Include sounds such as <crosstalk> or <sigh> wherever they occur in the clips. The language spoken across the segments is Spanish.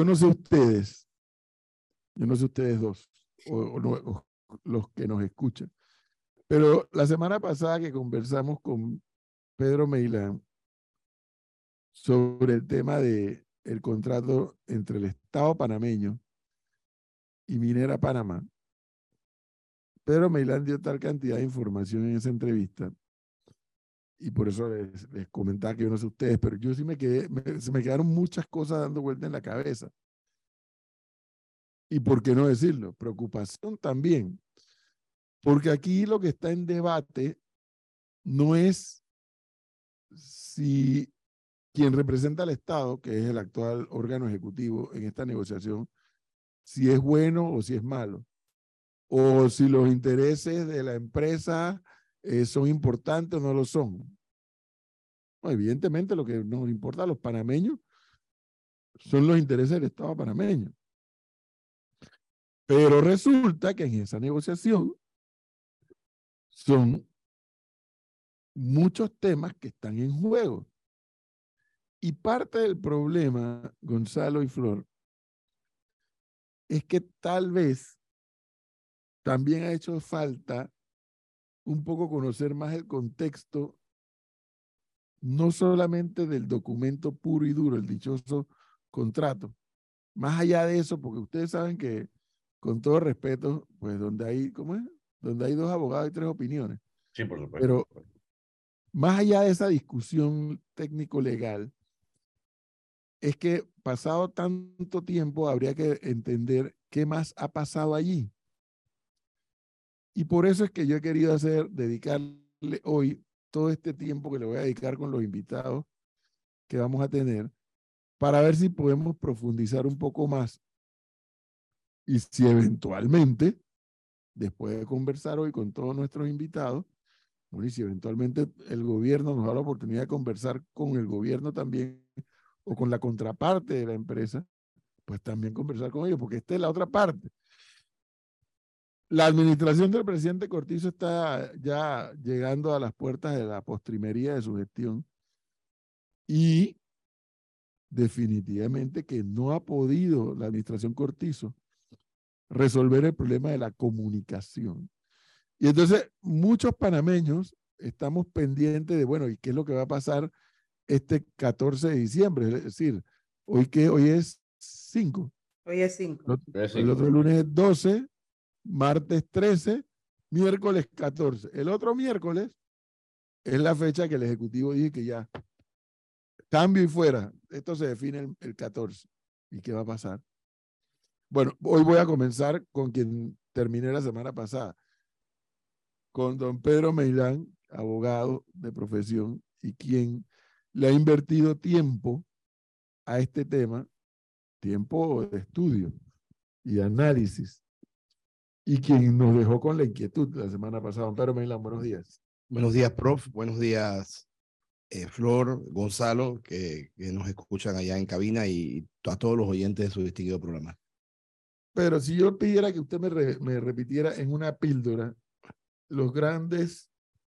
yo no sé ustedes, yo no sé ustedes dos, o, los que nos escuchan, pero la semana pasada que conversamos con Pedro Meilán sobre el tema de el contrato entre el Estado panameño y Minera Panamá, Pedro Meilán dio tal cantidad de información en esa entrevista y por eso les, comentaba que yo no sé ustedes, pero yo sí me quedé, se me quedaron muchas cosas dando vuelta en la cabeza. Y por qué no decirlo, preocupación también, porque aquí lo que está en debate no es si quien representa al Estado, que es el actual órgano ejecutivo en esta negociación, si es bueno o si es malo, o si los intereses de la empresa eh, son importantes o no lo son. Evidentemente lo que nos importa a los panameños son los intereses del Estado panameño. Pero resulta que en esa negociación son muchos temas que están en juego. Y parte del problema, Gonzalo y Flor, es que tal vez también ha hecho falta un poco conocer más el contexto, no solamente del documento puro y duro, el dichoso contrato. Más allá de eso, porque ustedes saben que, con todo respeto, pues donde hay, ¿cómo es? Donde hay dos abogados y tres opiniones. Sí, por supuesto. Pero más allá de esa discusión técnico-legal, es que pasado tanto tiempo habría que entender qué más ha pasado allí. Y por eso es que yo he querido hacer, dedicarle hoy todo este tiempo que le voy a dedicar con los invitados que vamos a tener, para ver si podemos profundizar un poco más. Y si eventualmente, después de conversar hoy con todos nuestros invitados, bueno, y si eventualmente el gobierno nos da la oportunidad de conversar con el gobierno también o con la contraparte de la empresa, pues también conversar con ellos, porque esta es la otra parte. La administración del presidente Cortizo está ya llegando a las puertas de la postrimería de su gestión y definitivamente que no ha podido la administración Cortizo resolver el problema de la comunicación. Y entonces muchos panameños estamos pendientes de, bueno, ¿y qué es lo que va a pasar este 14 de diciembre? Es decir, hoy que hoy es 5. Hoy es 5. El otro lunes es 12, martes 13, miércoles 14. El otro miércoles es la fecha que el Ejecutivo dice que ya cambio y fuera. Esto se define el, 14. ¿Y qué va a pasar? Bueno, hoy voy a comenzar con quien terminé la semana pasada, con don Pedro Meilán, abogado de profesión y quien le ha invertido tiempo a este tema, tiempo de estudio y análisis y quien nos dejó con la inquietud la semana pasada. Pedro Meilán, buenos días. Buenos días, prof. Buenos días, eh, Flor, Gonzalo, que, que, nos escuchan allá en cabina y a todos los oyentes de su distinguido programa. Pero si yo pidiera que usted me, me repitiera en una píldora los grandes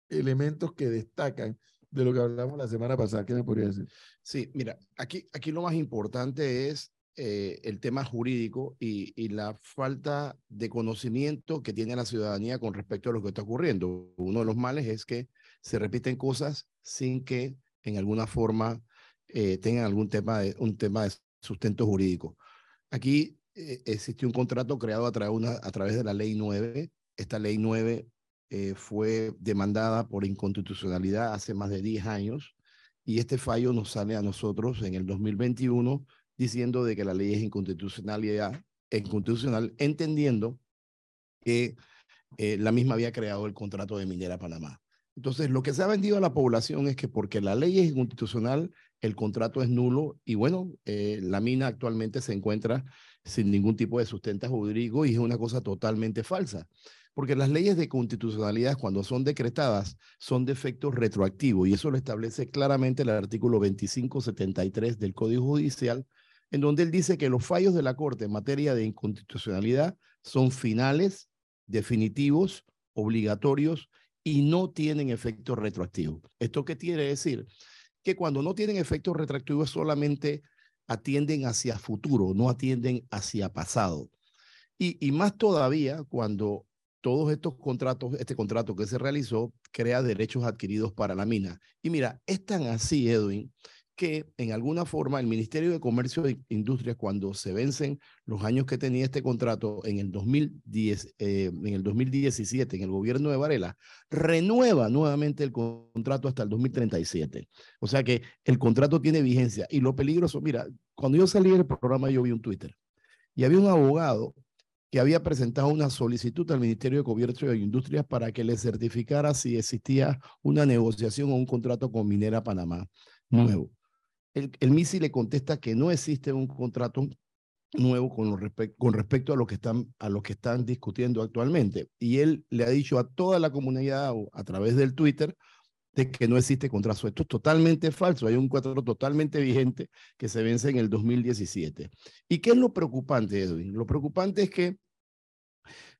elementos que destacan de lo que hablamos la semana pasada, ¿qué me podría decir? Sí, mira, aquí, aquí lo más importante es eh, el tema jurídico y, la falta de conocimiento que tiene la ciudadanía con respecto a lo que está ocurriendo. Uno de los males es que se repiten cosas sin que en alguna forma eh, tengan algún tema de, un tema de sustento jurídico. Aquí eh, existe un contrato creado a, a través de la ley 9. Esta ley 9 fue demandada por inconstitucionalidad hace más de 10 años y este fallo nos sale a nosotros en el 2021 diciendo de que la ley es inconstitucionalidad, inconstitucional, entendiendo que eh, la misma había creado el contrato de Minera Panamá. Entonces, lo que se ha vendido a la población es que porque la ley es inconstitucional, el contrato es nulo y bueno, eh, la mina actualmente se encuentra sin ningún tipo de sustento jurídico y es una cosa totalmente falsa. Porque las leyes de constitucionalidad, cuando son decretadas, son de efecto retroactivo y eso lo establece claramente el artículo 2573 del Código Judicial, en donde él dice que los fallos de la Corte en materia de inconstitucionalidad son finales, definitivos, obligatorios y no tienen efecto retroactivo. ¿Esto qué quiere decir? Que cuando no tienen efecto retroactivo solamente atienden hacia futuro, no atienden hacia pasado. Y, y más todavía cuando todos estos contratos, este contrato que se realizó, crea derechos adquiridos para la mina. Y mira, es tan así, Edwin, que en alguna forma el Ministerio de Comercio e Industria, cuando se vencen los años que tenía este contrato en el, 2010, eh, en el 2017, en el gobierno de Varela, renueva nuevamente el contrato hasta el 2037. O sea que el contrato tiene vigencia. Y lo peligroso, mira, cuando yo salí del programa yo vi un Twitter y había un abogado que había presentado una solicitud al Ministerio de Comercio e Industria para que le certificara si existía una negociación o un contrato con Minera Panamá nuevo el, el MISI le contesta que no existe un contrato nuevo con, respecto a lo, que están, a que están discutiendo actualmente. Y él le ha dicho a toda la comunidad a través del Twitter de que no existe contrato. Esto es totalmente falso. Hay un contrato totalmente vigente que se vence en el 2017. ¿Y qué es lo preocupante, Edwin? Lo preocupante es que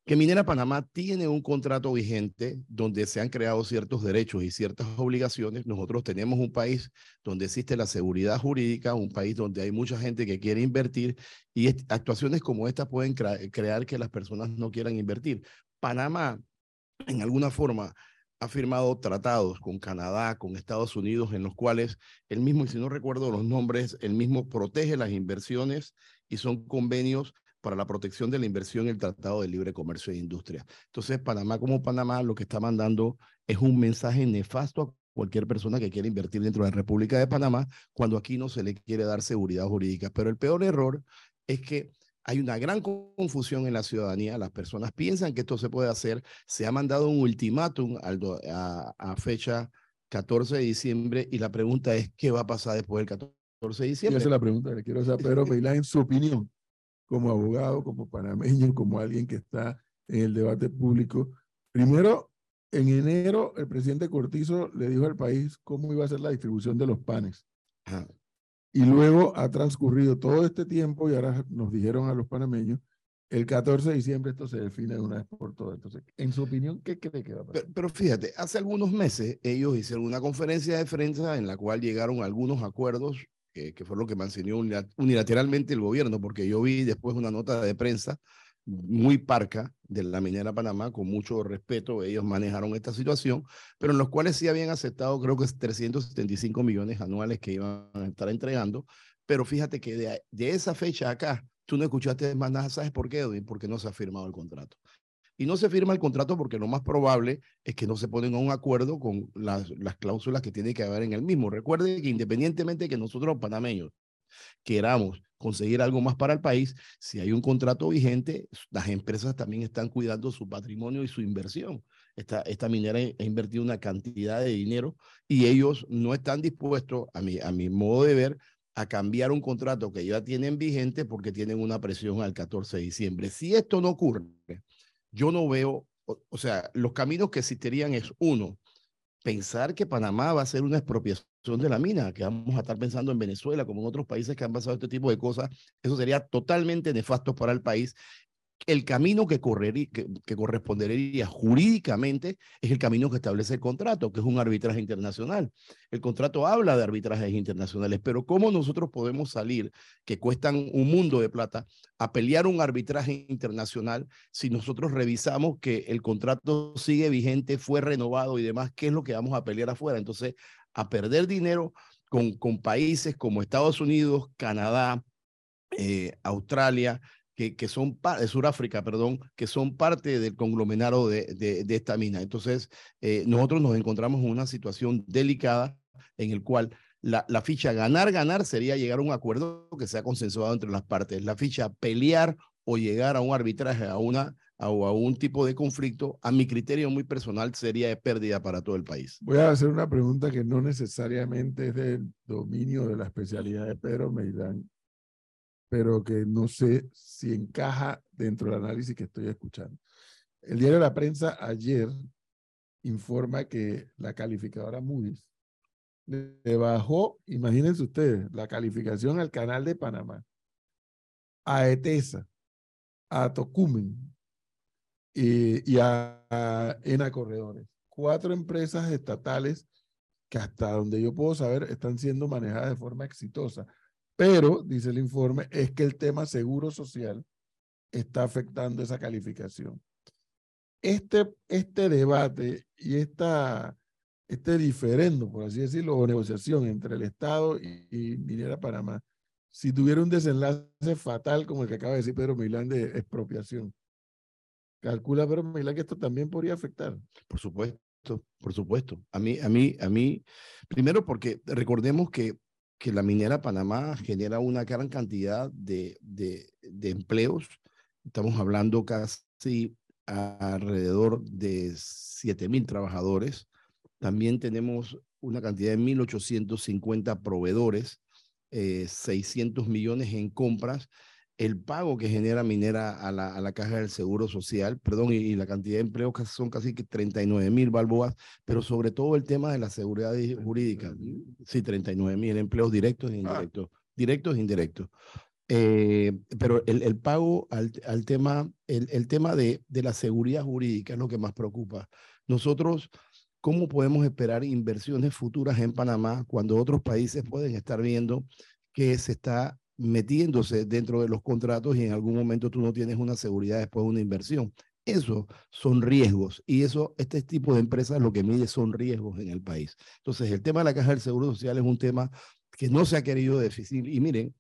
que Minera Panamá tiene un contrato vigente donde se han creado ciertos derechos y ciertas obligaciones. Nosotros tenemos un país donde existe la seguridad jurídica, un país donde hay mucha gente que quiere invertir y actuaciones como esta pueden crear que las personas no quieran invertir. Panamá, en alguna forma, ha firmado tratados con Canadá, con Estados Unidos, en los cuales el mismo, y si no recuerdo los nombres, el mismo protege las inversiones y son convenios para la protección de la inversión en el Tratado de Libre Comercio e Industria. Entonces, Panamá como Panamá lo que está mandando es un mensaje nefasto a cualquier persona que quiera invertir dentro de la República de Panamá cuando aquí no se le quiere dar seguridad jurídica. Pero el peor error es que hay una gran confusión en la ciudadanía. Las personas piensan que esto se puede hacer. Se ha mandado un ultimátum a, a fecha 14 de diciembre y la pregunta es, ¿qué va a pasar después del 14 de diciembre? Esa es la pregunta que quiero hacer, Pedro Peilá, en su opinión como abogado, como panameño, como alguien que está en el debate público. Primero, en enero, el presidente Cortizo le dijo al país cómo iba a ser la distribución de los panes. Y luego ha transcurrido todo este tiempo y ahora nos dijeron a los panameños, el 14 de diciembre esto se define de una vez por todas. Entonces, en su opinión, ¿qué cree que va a pasar? Pero, pero, fíjate, hace algunos meses ellos hicieron una conferencia de prensa en la cual llegaron algunos acuerdos que, fue lo que mantuvo unilateralmente el gobierno, porque yo vi después una nota de prensa muy parca de la minera Panamá, con mucho respeto, ellos manejaron esta situación, pero en los cuales sí habían aceptado, creo que es 375 millones anuales que iban a estar entregando, pero fíjate que de, de esa fecha acá, tú no escuchaste más nada, ¿sabes por qué? Porque no se ha firmado el contrato. Y no se firma el contrato porque lo más probable es que no se ponen a un acuerdo con las, las cláusulas que tiene que haber en el mismo. Recuerde que independientemente de que nosotros panameños queramos conseguir algo más para el país, si hay un contrato vigente, las empresas también están cuidando su patrimonio y su inversión. Esta, esta minera ha invertido una cantidad de dinero y ellos no están dispuestos, a mi, a mi modo de ver, a cambiar un contrato que ya tienen vigente porque tienen una presión al 14 de diciembre. Si esto no ocurre, yo no veo, o, sea, los caminos que existirían es uno, pensar que Panamá va a ser una expropiación de la mina, que vamos a estar pensando en Venezuela, como en otros países que han pasado este tipo de cosas, eso sería totalmente nefasto para el país el camino que, correría, que, correspondería jurídicamente es el camino que establece el contrato, que es un arbitraje internacional. El contrato habla de arbitrajes internacionales, pero ¿cómo nosotros podemos salir, que cuestan un mundo de plata, a pelear un arbitraje internacional si nosotros revisamos que el contrato sigue vigente, fue renovado y demás? ¿Qué es lo que vamos a pelear afuera? Entonces, a perder dinero con, con países como Estados Unidos, Canadá, eh, Australia, que, son de Sudáfrica, perdón, que son parte del conglomerado de, de, esta mina. Entonces, eh, nosotros nos encontramos en una situación delicada en el cual la, la, ficha ganar, ganar sería llegar a un acuerdo que sea consensuado entre las partes. La ficha pelear o llegar a un arbitraje, a, una, a, a un tipo de conflicto, a mi criterio muy personal, sería de pérdida para todo el país. Voy a hacer una pregunta que no necesariamente es del dominio de la especialidad de Pedro Meidán, pero que no sé si encaja dentro del análisis que estoy escuchando. El diario de la prensa ayer informa que la calificadora Moody's le bajó, imagínense ustedes, la calificación al canal de Panamá, a ETESA, a Tocumen y, a, a ENA Corredores. Cuatro empresas estatales que hasta donde yo puedo saber están siendo manejadas de forma exitosa Pero, dice el informe, es que el tema seguro social está afectando esa calificación. Este, este debate y esta, este diferendo, por así decirlo, o negociación entre el Estado y, y Minera Panamá, si tuviera un desenlace fatal como el que acaba de decir Pedro Milán de expropiación, calcula Pedro Milán que esto también podría afectar. Por supuesto, por supuesto. A mí, a mí, a mí, primero porque recordemos que, que la minera Panamá genera una gran cantidad de, de, empleos. Estamos hablando casi alrededor de 7 mil trabajadores. También tenemos una cantidad de 1.850 proveedores, eh, 600 millones en compras. El pago que genera Minera a la, a la Caja del Seguro Social, perdón, y, y la cantidad de empleos son casi que 39 mil balboas, pero sobre todo el tema de la seguridad jurídica. Sí, 39 mil empleos directos e indirectos. Directos e indirectos. Eh, pero el, el pago al, al, tema, el, el tema de, de, la seguridad jurídica es lo que más preocupa. Nosotros, ¿cómo podemos esperar inversiones futuras en Panamá cuando otros países pueden estar viendo que se está metiéndose dentro de los contratos y en algún momento tú no tienes una seguridad después de una inversión? Eso son riesgos y eso, este tipo de empresas lo que mide son riesgos en el país. Entonces, el tema de la caja del Seguro Social es un tema que no se ha querido definir. Y miren,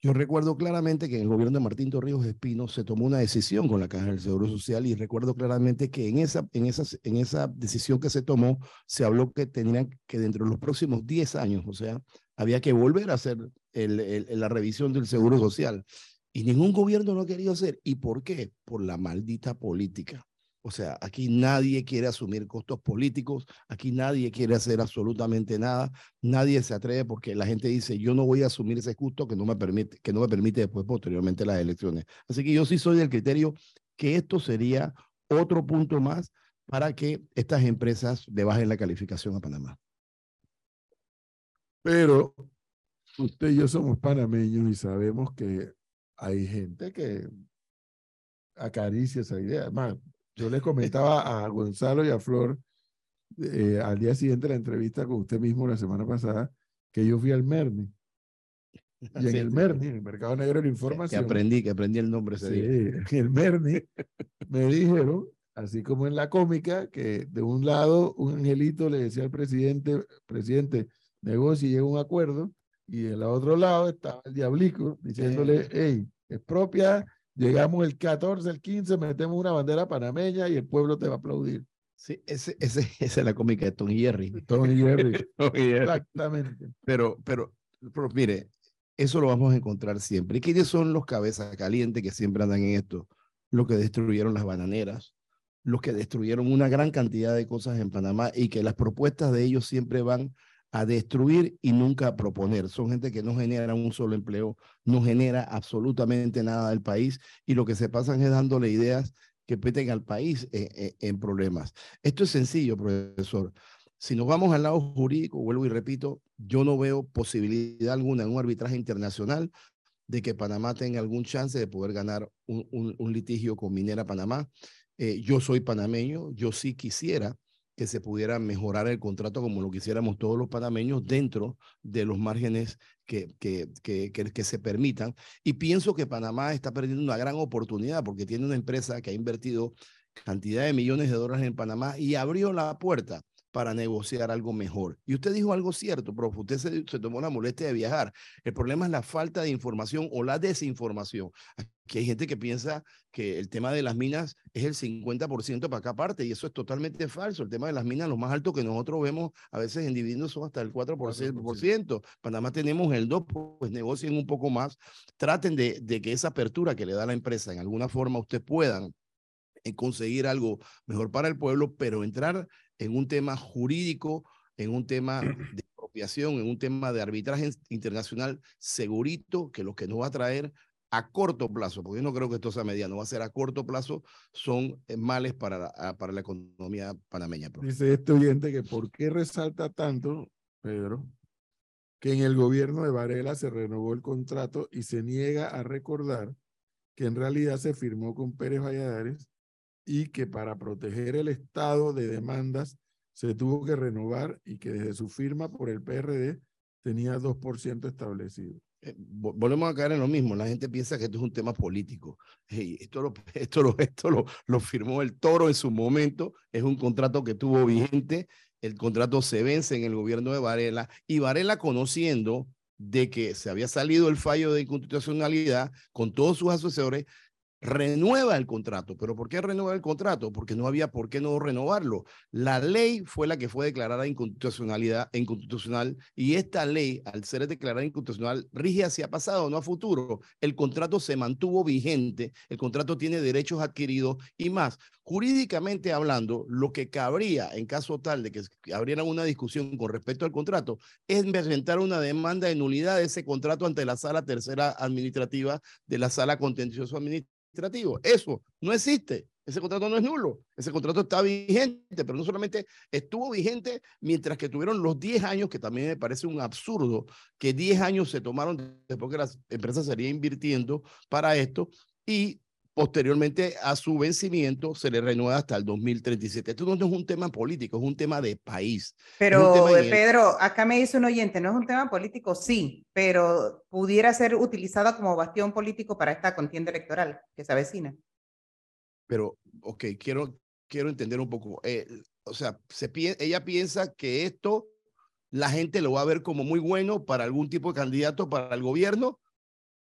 yo recuerdo claramente que en el gobierno de Martín Torrijos Espino se tomó una decisión con la Caja del Seguro Social y recuerdo claramente que en esa, en en esa decisión que se tomó se habló que tenían que dentro de los próximos 10 años, o sea, había que volver a hacer el, la revisión del Seguro Social. Y ningún gobierno lo ha querido hacer. ¿Y por qué? Por la maldita política. O sea, aquí nadie quiere asumir costos políticos, aquí nadie quiere hacer absolutamente nada, nadie se atreve porque la gente dice, yo no voy a asumir ese costo que no me permite, que no me permite después posteriormente las elecciones. Así que yo sí soy del criterio que esto sería otro punto más para que estas empresas le bajen la calificación a Panamá. Pero usted y yo somos panameños y sabemos que hay gente que acaricia esa idea. Además, yo les comentaba a Gonzalo y a Flor eh, al día siguiente de la entrevista con usted mismo la semana pasada que yo fui al Merni. Y en sí, el Merni, en el Mercado Negro de la Información. Que aprendí, que aprendí el nombre ese sí, día. En el Merni me dijeron, así como en la cómica, que de un lado un angelito le decía al presidente, presidente, negocio y llega un acuerdo, y del otro lado estaba el diablico diciéndole, hey, es propia Llegamos el 14, el 15, metemos una bandera panameña y el pueblo te va a aplaudir. Sí, ese, ese, <laughs> esa es la cómica de Tony Jerry. Tony <laughs> Jerry. Exactamente. Pero, pero, pero, mire, eso lo vamos a encontrar siempre. ¿Y quiénes son los cabezas calientes que siempre andan en esto? Los que destruyeron las bananeras, los que destruyeron una gran cantidad de cosas en Panamá y que las propuestas de ellos siempre van a destruir y nunca a proponer. Son gente que no genera un solo empleo, no genera absolutamente nada del país y lo que se pasan es dándole ideas que peten al país en, en, en problemas. Esto es sencillo, profesor. Si nos vamos al lado jurídico, vuelvo y repito, yo no veo posibilidad alguna en un arbitraje internacional de que Panamá tenga algún chance de poder ganar un litigio con Minera Panamá. Eh, yo soy panameño, yo sí quisiera que se pudiera mejorar el contrato como lo quisiéramos todos los panameños dentro de los márgenes que, que, que, que, se permitan. Y pienso que Panamá está perdiendo una gran oportunidad porque tiene una empresa que ha invertido cantidad de millones de dólares en Panamá y abrió la puerta para negociar algo mejor. Y usted dijo algo cierto, profe, usted se, se, tomó la molestia de viajar. El problema es la falta de información o la desinformación. Aquí hay gente que piensa que el tema de las minas es el 50% para acá parte y eso es totalmente falso. El tema de las minas, lo más alto que nosotros vemos a veces en dividendos son hasta el 4%. 4%. Panamá tenemos el 2%, pues negocien un poco más. Traten de, de que esa apertura que le da la empresa en alguna forma usted puedan en conseguir algo mejor para el pueblo, pero entrar en un tema jurídico, en un tema <clears throat> de expropiación, en un tema de arbitraje internacional segurito, que lo que nos va a traer a corto plazo, porque yo no creo que esto sea mediano, va a ser a corto plazo, son males para la, para la economía panameña. Profe. Dice este oyente que por qué resalta tanto, Pedro, que en el gobierno de Varela se renovó el contrato y se niega a recordar que en realidad se firmó con Pérez Valladares y que para proteger el estado de demandas se tuvo que renovar y que desde su firma por el PRD tenía 2% establecido. Eh, volvemos a caer en lo mismo. La gente piensa que esto es un tema político. esto lo, <laughs> esto, lo, esto lo, lo firmó el toro en su momento. Es un contrato que tuvo vigente. El contrato se vence en el gobierno de Varela y Varela conociendo de que se había salido el fallo de inconstitucionalidad con todos sus asesores, renueva el contrato. ¿Pero por qué renueva el contrato? Porque no había por qué no renovarlo. La ley fue la que fue declarada inconstitucionalidad, inconstitucional y esta ley, al ser declarada inconstitucional, rige hacia pasado, no a futuro. El contrato se mantuvo vigente, el contrato tiene derechos adquiridos y más. Jurídicamente hablando, lo que cabría en caso tal de que abriera una discusión con respecto al contrato es presentar una demanda de nulidad de ese contrato ante la sala tercera administrativa de la sala contencioso administrativa eso no existe. Ese contrato no es nulo. Ese contrato está vigente, pero no solamente estuvo vigente mientras que tuvieron los 10 años, que también me parece un absurdo que 10 años se tomaron después que las empresas serían invirtiendo para esto y posteriormente a su vencimiento se le renueva hasta el 2037. Esto no es un tema político, es un tema de país. Pero Pedro, acá me dice un oyente, no es un tema político, sí, pero pudiera ser utilizada como bastión político para esta contienda electoral que se avecina. Pero, ok, quiero, quiero entender un poco. Eh, o sea, se, ella piensa que esto la gente lo va a ver como muy bueno para algún tipo de candidato para el gobierno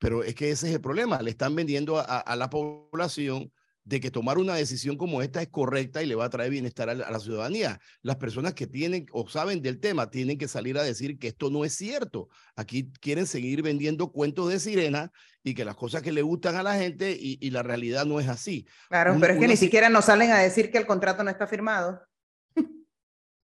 pero es que ese es el problema. Le están vendiendo a, la población de que tomar una decisión como esta es correcta y le va a traer bienestar a la, ciudadanía. Las personas que tienen o saben del tema tienen que salir a decir que esto no es cierto. Aquí quieren seguir vendiendo cuentos de sirena y que las cosas que le gustan a la gente y, la realidad no es así. Claro, pero es que ni siquiera nos salen a decir que el contrato no está firmado.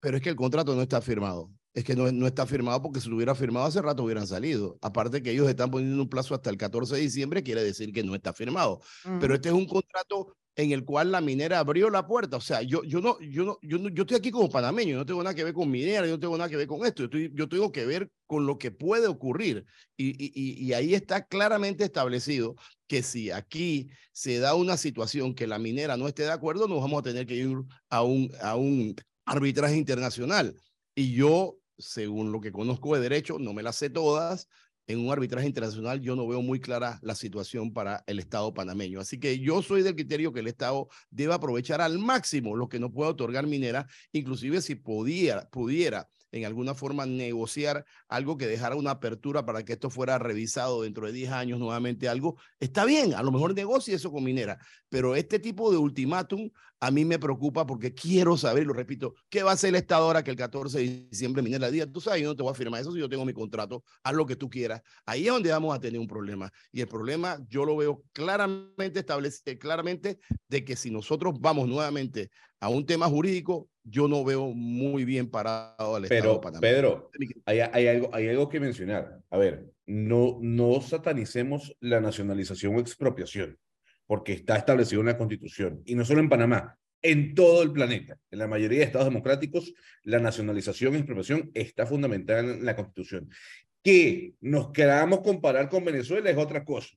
Pero es que el contrato no está firmado es que no, no, está firmado porque si lo hubiera firmado hace rato hubieran salido. Aparte que ellos están poniendo un plazo hasta el 14 de diciembre, quiere decir que no está firmado. Pero este es un contrato en el cual la minera abrió la puerta. O sea, yo, yo, no, yo, no, yo, no, yo estoy aquí como panameño, yo no tengo nada que ver con minera, yo no tengo nada que ver con esto, yo, estoy, yo tengo que ver con lo que puede ocurrir. Y, y, y ahí está claramente establecido que si aquí se da una situación que la minera no esté de acuerdo, nos vamos a tener que ir a un, a un arbitraje internacional. Y yo según lo que conozco de derecho, no me las sé todas, en un arbitraje internacional yo no veo muy clara la situación para el Estado panameño. Así que yo soy del criterio que el Estado debe aprovechar al máximo lo que no puede otorgar minera, inclusive si pudiera, pudiera en alguna forma negociar algo que dejara una apertura para que esto fuera revisado dentro de 10 años nuevamente algo, está bien, a lo mejor negocie eso con minera, pero este tipo de ultimátum a mí me preocupa porque quiero saber, lo repito, ¿qué va a hacer el Estado ahora que el 14 de diciembre minera diga, tú sabes, yo no te voy a firmar eso si yo tengo mi contrato, haz lo que tú quieras. Ahí es donde vamos a tener un problema. Y el problema yo lo veo claramente establecido, claramente de que si nosotros vamos nuevamente a un tema jurídico, yo no veo muy bien parado al Estado de Panamá. Pedro, hay, hay, algo, hay algo que mencionar. A ver, no, no satanicemos la nacionalización o expropiación, porque está establecido en la Constitución, y no solo en Panamá, en todo el planeta. En la mayoría de estados democráticos, la nacionalización y expropiación está fundamentada en la Constitución. Que nos queramos comparar con Venezuela es otra cosa,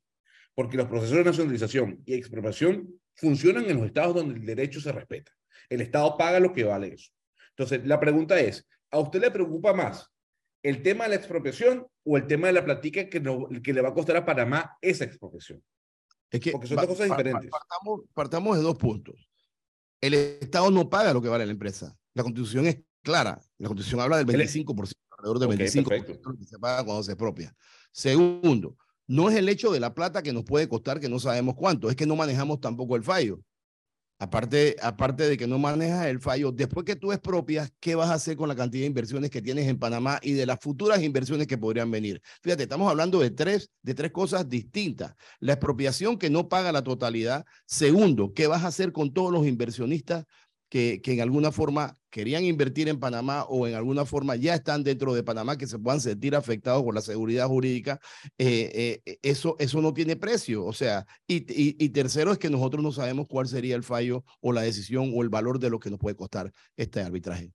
porque los procesos de nacionalización y expropiación funcionan en los estados donde el derecho se respeta. El Estado paga lo que vale eso. Entonces, la pregunta es, ¿a usted le preocupa más el tema de la expropiación o el tema de la platica que, que le va a costar a Panamá esa expropiación? Es que Porque son dos cosas diferentes. Partamos, de dos puntos. El Estado no paga lo que vale la empresa. La constitución es clara. La constitución habla del 25%, alrededor del 25% que se paga cuando se expropia. Segundo, no es el hecho de la plata que nos puede costar que no sabemos cuánto, es que no manejamos tampoco el fallo. Aparte, aparte de que no manejas el fallo, después que tú expropias, ¿qué vas a hacer con la cantidad de inversiones que tienes en Panamá y de las futuras inversiones que podrían venir? Fíjate, estamos hablando de tres, de tres cosas distintas. La expropiación que no paga la totalidad. Segundo, ¿qué vas a hacer con todos los inversionistas que, en alguna forma querían invertir en Panamá o en alguna forma ya están dentro de Panamá que se puedan sentir afectados por la seguridad jurídica, eh, eh, eso, eso no tiene precio. O sea, y, y, tercero es que nosotros no sabemos cuál sería el fallo o la decisión o el valor de lo que nos puede costar este arbitraje.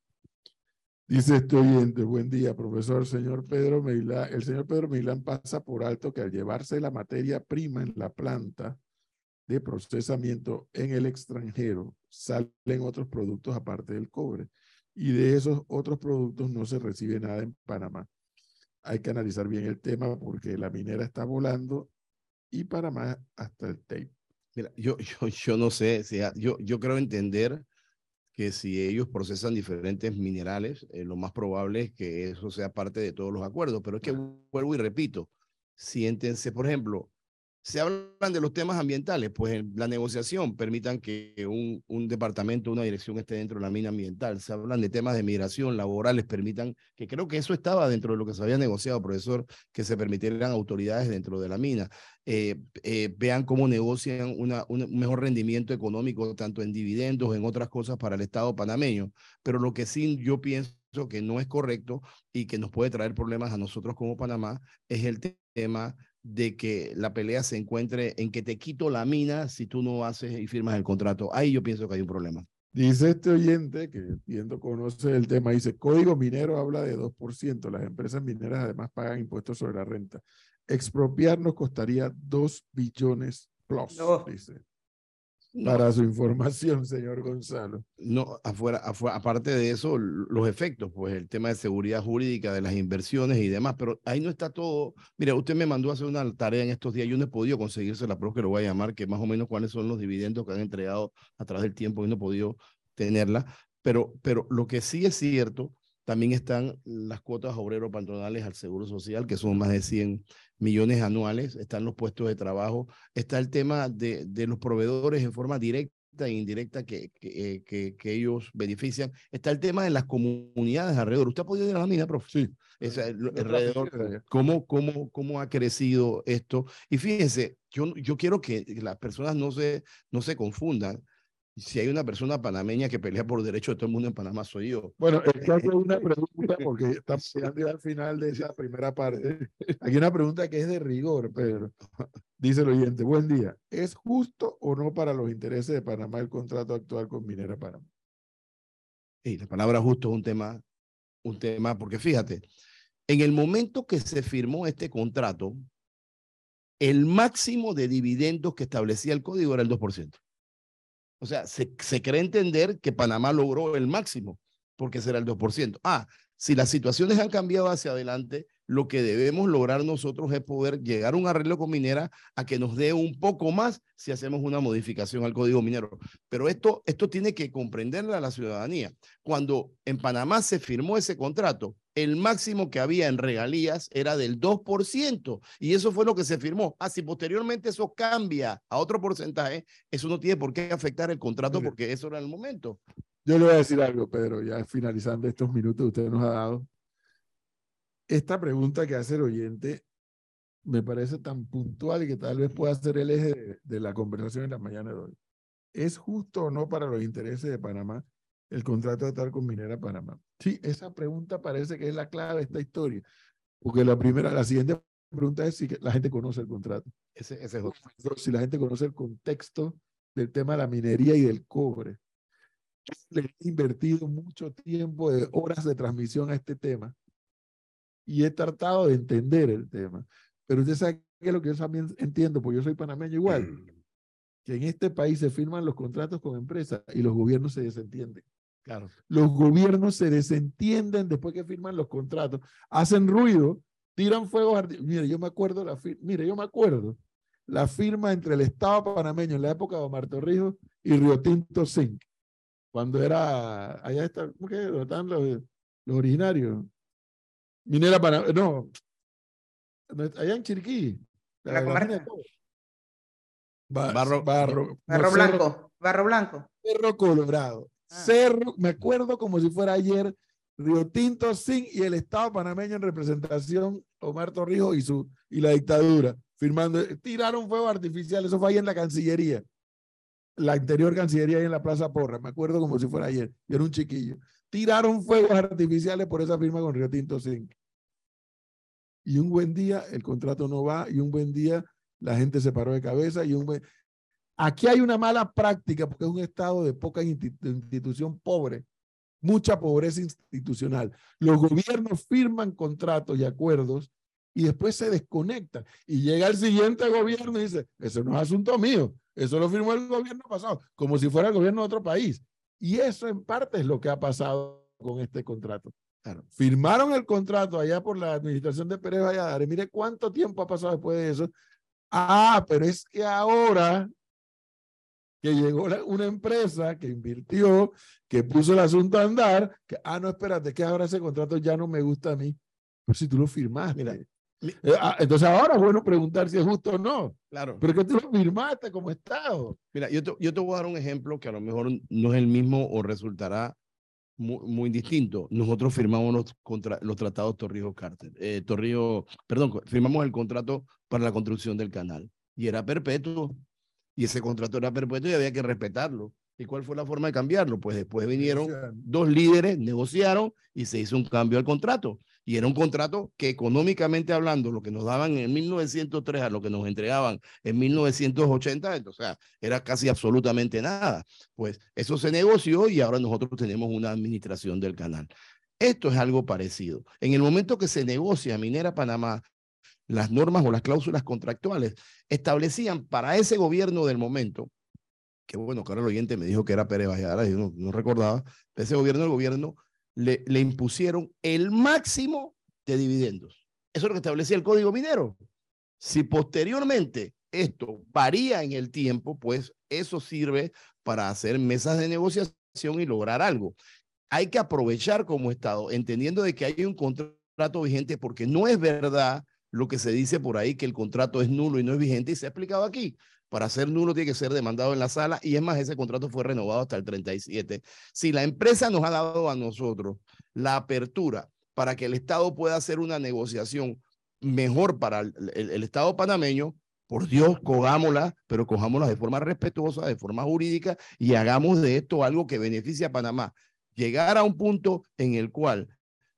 Dice este oyente, buen día, profesor. Señor Pedro Meilán, el señor Pedro Meilán pasa por alto que al llevarse la materia prima en la planta, de procesamiento en el extranjero salen otros productos aparte del cobre y de esos otros productos no se recibe nada en Panamá. hay que analizar bien el tema porque la minera está volando y para más hasta el tape. Mira, yo, <laughs> yo, yo no sé, si yo, yo creo entender que si ellos procesan diferentes minerales, eh, lo más probable es que eso sea parte de todos los acuerdos. Pero es que vuelvo y repito, siéntense, por ejemplo, se hablan de los temas ambientales, pues la negociación permitan que un, un, departamento, una dirección esté dentro de la mina ambiental. Se hablan de temas de migración, laborales, permitan, que creo que eso estaba dentro de lo que se había negociado, profesor, que se permitieran autoridades dentro de la mina. Eh, eh, vean cómo negocian una, un mejor rendimiento económico, tanto en dividendos, en otras cosas para el Estado panameño. Pero lo que sí yo pienso que no es correcto y que nos puede traer problemas a nosotros como Panamá es el tema de que la pelea se encuentre en que te quito la mina si tú no haces y firmas el contrato. Ahí yo pienso que hay un problema. Dice este oyente, que entiendo conoce el tema, dice, código minero habla de 2%, las empresas mineras además pagan impuestos sobre la renta. Expropiar nos costaría 2 billones plus, dice para su información, <laughs> señor Gonzalo. No, afuera, afuera, aparte de eso, los efectos, pues el tema de seguridad jurídica de las inversiones y demás, pero ahí no está todo. Mira, usted me mandó a hacer una tarea en estos días, yo no he podido conseguirse la prueba que lo voy a llamar, que más o menos cuáles son los dividendos que han entregado a través del tiempo y no he podido tenerla, pero, pero lo que sí es cierto, también están las cuotas obrero patronales al Seguro Social, que son más de 100 millones anuales, están los puestos de trabajo, está el tema de, de los proveedores en forma directa e indirecta que, que, eh, que, ellos benefician. Está el tema de las comunidades alrededor. ¿Usted ha podido ir a la mina, profe? Sí. Es, alrededor, ¿cómo, cómo, ¿Cómo ha crecido esto? Y fíjense, yo, yo quiero que las personas no se, no se confundan si hay una persona panameña que pelea por derecho de todo el mundo en Panamá, soy yo. Bueno, es que hace una <laughs> pregunta, porque estamos llegando al final de esa primera parte. Aquí una pregunta que es de rigor, Pedro. Dice el oyente, buen día. ¿Es justo o no para los intereses de Panamá el contrato actual con Minera Panamá? Y la palabra justo es un tema, un tema, porque fíjate, en el momento que se firmó este contrato, el máximo de dividendos que establecía el código era el 2%. O sea, se, se cree entender que Panamá logró el máximo, porque será el 2%. Ah, si las situaciones han cambiado hacia adelante, lo que debemos lograr nosotros es poder llegar a un arreglo con minera a que nos dé un poco más si hacemos una modificación al código minero. Pero esto, esto tiene que comprenderla a la ciudadanía. Cuando en Panamá se firmó ese contrato, el máximo que había en regalías era del 2%, y eso fue lo que se firmó. Ah, si posteriormente eso cambia a otro porcentaje, eso no tiene por qué afectar el contrato porque eso era el momento. Yo le voy a decir algo, Pedro, ya finalizando estos minutos que usted nos ha dado. Esta pregunta que hace el oyente me parece tan puntual y que tal vez pueda ser el eje de, de la conversación en la mañana de hoy. ¿Es justo o no para los intereses de Panamá el contrato de tal con Minera Panamá? Sí, esa pregunta parece que es la clave de esta historia, porque la primera, la siguiente pregunta es si la gente conoce el contrato. Ese, ese es Si la gente conoce el contexto del tema de la minería y del cobre. Le he invertido mucho tiempo de horas de transmisión a este tema y he tratado de entender el tema. Pero usted sabe que lo que yo también entiendo, porque yo soy panameño igual, mm. que en este país se firman los contratos con empresas y los gobiernos se desentienden. Claro. Los gobiernos se desentienden después que firman los contratos, hacen ruido, tiran fuegos Mire, yo me acuerdo la mire, yo me acuerdo la firma entre el Estado panameño en la época de Omar Torrijos y Río Tinto Zinc, cuando era allá está, ¿cómo que están los, los originarios? Minera Panamá, no, allá en Chiriquí. La, la barro, barro, barro blanco, barro blanco. Cerro Colorado. Ah. Cerro, me acuerdo como si fuera ayer, Río Tinto Sin y el Estado panameño en representación, Omar Torrijos y, su, y la dictadura, firmando, tiraron fuego artificial, eso fue ahí en la Cancillería, la anterior Cancillería ahí en la Plaza Porra, me acuerdo como si fuera ayer, yo era un chiquillo. Tiraron fuegos artificiales por esa firma con Río Tinto Sin. Y un buen día el contrato no va y un buen día la gente se paró de cabeza y un Aquí hay una mala práctica porque es un estado de poca institución pobre, mucha pobreza institucional. Los gobiernos firman contratos y acuerdos y después se desconectan. Y llega el siguiente gobierno y dice, eso no es asunto mío, eso lo firmó el gobierno pasado, como si fuera el gobierno de otro país. Y eso en parte es lo que ha pasado con este contrato. Claro. Firmaron el contrato allá por la administración de Pérez Valladares. Mire cuánto tiempo ha pasado después de eso. Ah, pero es que ahora que llegó la- una empresa que invirtió, que puso el asunto a andar, que, ah, no, espérate, que ahora ese contrato ya no me gusta a mí. Pero si tú lo firmaste. Mira, mi- Eh, ah, entonces ahora es bueno preguntar si es justo o no. Claro. Pero que tú lo firmaste como Estado. Mira, yo te, yo te voy a dar un ejemplo que a lo mejor no es el mismo o resultará muy, muy distinto. Nosotros firmamos los, contra, los tratados Torrijos Carter, eh, Torrijos, perdón, firmamos el contrato para la construcción del canal y era perpetuo. Y ese contrato era perpetuo y había que respetarlo. ¿Y cuál fue la forma de cambiarlo? Pues después vinieron dos líderes, negociaron y se hizo un cambio al contrato. Y era un contrato que económicamente hablando, lo que nos daban en 1903 a lo que nos entregaban en 1980, entonces, o sea, era casi absolutamente nada. Pues eso se negoció y ahora nosotros tenemos una administración del canal. Esto es algo parecido. En el momento que se negocia Minera Panamá, las normas o las cláusulas contractuales establecían para ese gobierno del momento, que bueno, que ahora el oyente me dijo que era Pérez Valladares, yo no, no recordaba, ese gobierno del gobierno le, impusieron el máximo de dividendos. Eso es lo que establecía el Código Minero. Si posteriormente esto varía en el tiempo, pues eso sirve para hacer mesas de negociación y lograr algo. Hay que aprovechar como Estado, entendiendo de que hay un contrato vigente, porque no es verdad lo que se dice por ahí, que el contrato es nulo y no es vigente, y se ha explicado aquí. Para ser nulo tiene que ser demandado en la sala, y es más, ese contrato fue renovado hasta el 37. Si la empresa nos ha dado a nosotros la apertura para que el Estado pueda hacer una negociación mejor para el, Estado panameño, por Dios, cogámosla, pero cojámosla de forma respetuosa, de forma jurídica, y hagamos de esto algo que beneficie a Panamá. Llegar a un punto en el cual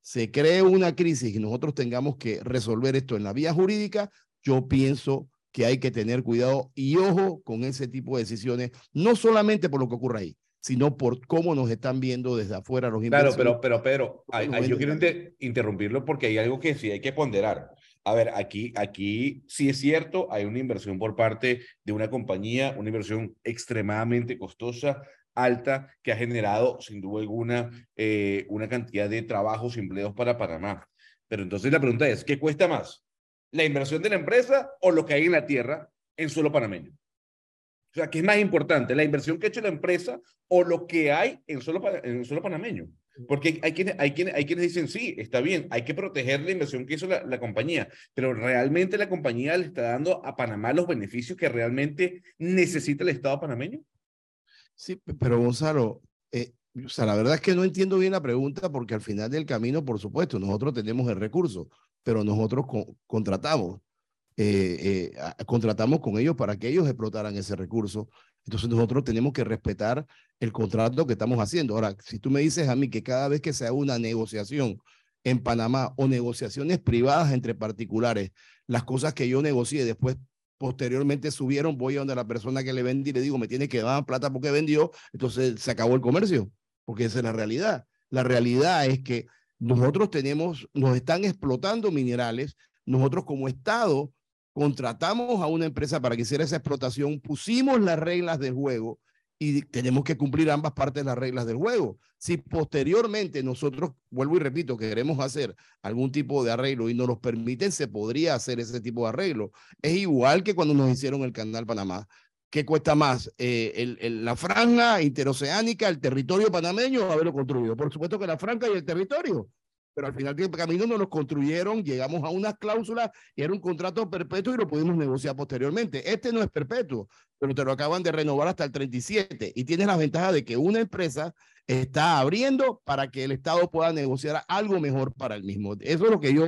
se cree una crisis y nosotros tengamos que resolver esto en la vía jurídica, yo pienso que hay que tener cuidado y ojo con ese tipo de decisiones, no solamente por lo que ocurre ahí, sino por cómo nos están viendo desde afuera los Claro, inversionistas. pero, pero, Pedro, ay- Bueno, ay, yo quiero inter- interrumpirlo porque hay algo que sí hay que ponderar. A ver, aquí, aquí sí es cierto, hay una inversión por parte de una compañía, una inversión extremadamente costosa, alta, que ha generado sin duda alguna eh, una cantidad de trabajos y empleos para Panamá. Pero entonces la pregunta es, ¿qué cuesta más? ¿La inversión de la empresa o lo que hay en la tierra en suelo panameño? O sea, ¿qué es más importante? ¿La inversión que ha hecho la empresa o lo que hay en suelo, en suelo panameño? Porque hay quienes, hay, quienes, hay quienes dicen, sí, está bien, hay que proteger la inversión que hizo la, la compañía, pero realmente la compañía le está dando a Panamá los beneficios que realmente necesita el Estado panameño. Sí, pe- pero Gonzalo, eh, o sea, la verdad es que no entiendo bien la pregunta porque al final del camino, por supuesto, nosotros tenemos el recurso, pero nosotros co- contratamos, eh, eh, contratamos con ellos para que ellos explotaran ese recurso. Entonces nosotros tenemos que respetar el contrato que estamos haciendo. Ahora, si tú me dices a mí que cada vez que se haga una negociación en Panamá o negociaciones privadas entre particulares, las cosas que yo negocié después posteriormente subieron, voy a donde la persona que le vendí le digo, me tiene que dar plata porque vendió, entonces se acabó el comercio, porque esa es la realidad. La realidad es que nosotros tenemos, nos están explotando minerales, nosotros como Estado contratamos a una empresa para que hiciera esa explotación, pusimos las reglas del juego y tenemos que cumplir ambas partes las reglas del juego. Si posteriormente nosotros, vuelvo y repito, queremos hacer algún tipo de arreglo y nos los permiten, se podría hacer ese tipo de arreglo. Es igual que cuando nos hicieron el Canal Panamá. ¿Qué cuesta más? Eh, la franja interoceánica, el territorio panameño o haberlo construido? Por supuesto que la franja y el territorio. Pero al final del camino nos construyeron, llegamos a unas cláusulas y era un contrato perpetuo y lo pudimos negociar posteriormente. Este no es perpetuo, pero te lo acaban de renovar hasta el 37 y tienes la ventaja de que una empresa está abriendo para que el Estado pueda negociar algo mejor para el mismo. Eso es lo que yo.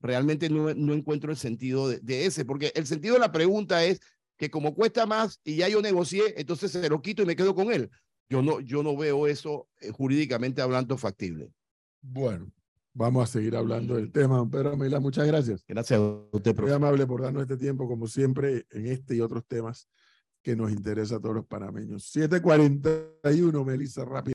Realmente no, no encuentro el sentido de, de ese, porque el sentido de la pregunta es que como cuesta más y ya yo negocié, entonces se lo quito y me quedo con él. Yo no, yo no veo eso eh, jurídicamente hablando factible. Bueno, vamos a seguir hablando del tema. don Pedro Mila, muchas gracias. Gracias a usted, Muy profesor. amable por darnos este tiempo, como siempre, en este y otros temas que nos interesa a todos los panameños. 741, Melissa, rápido.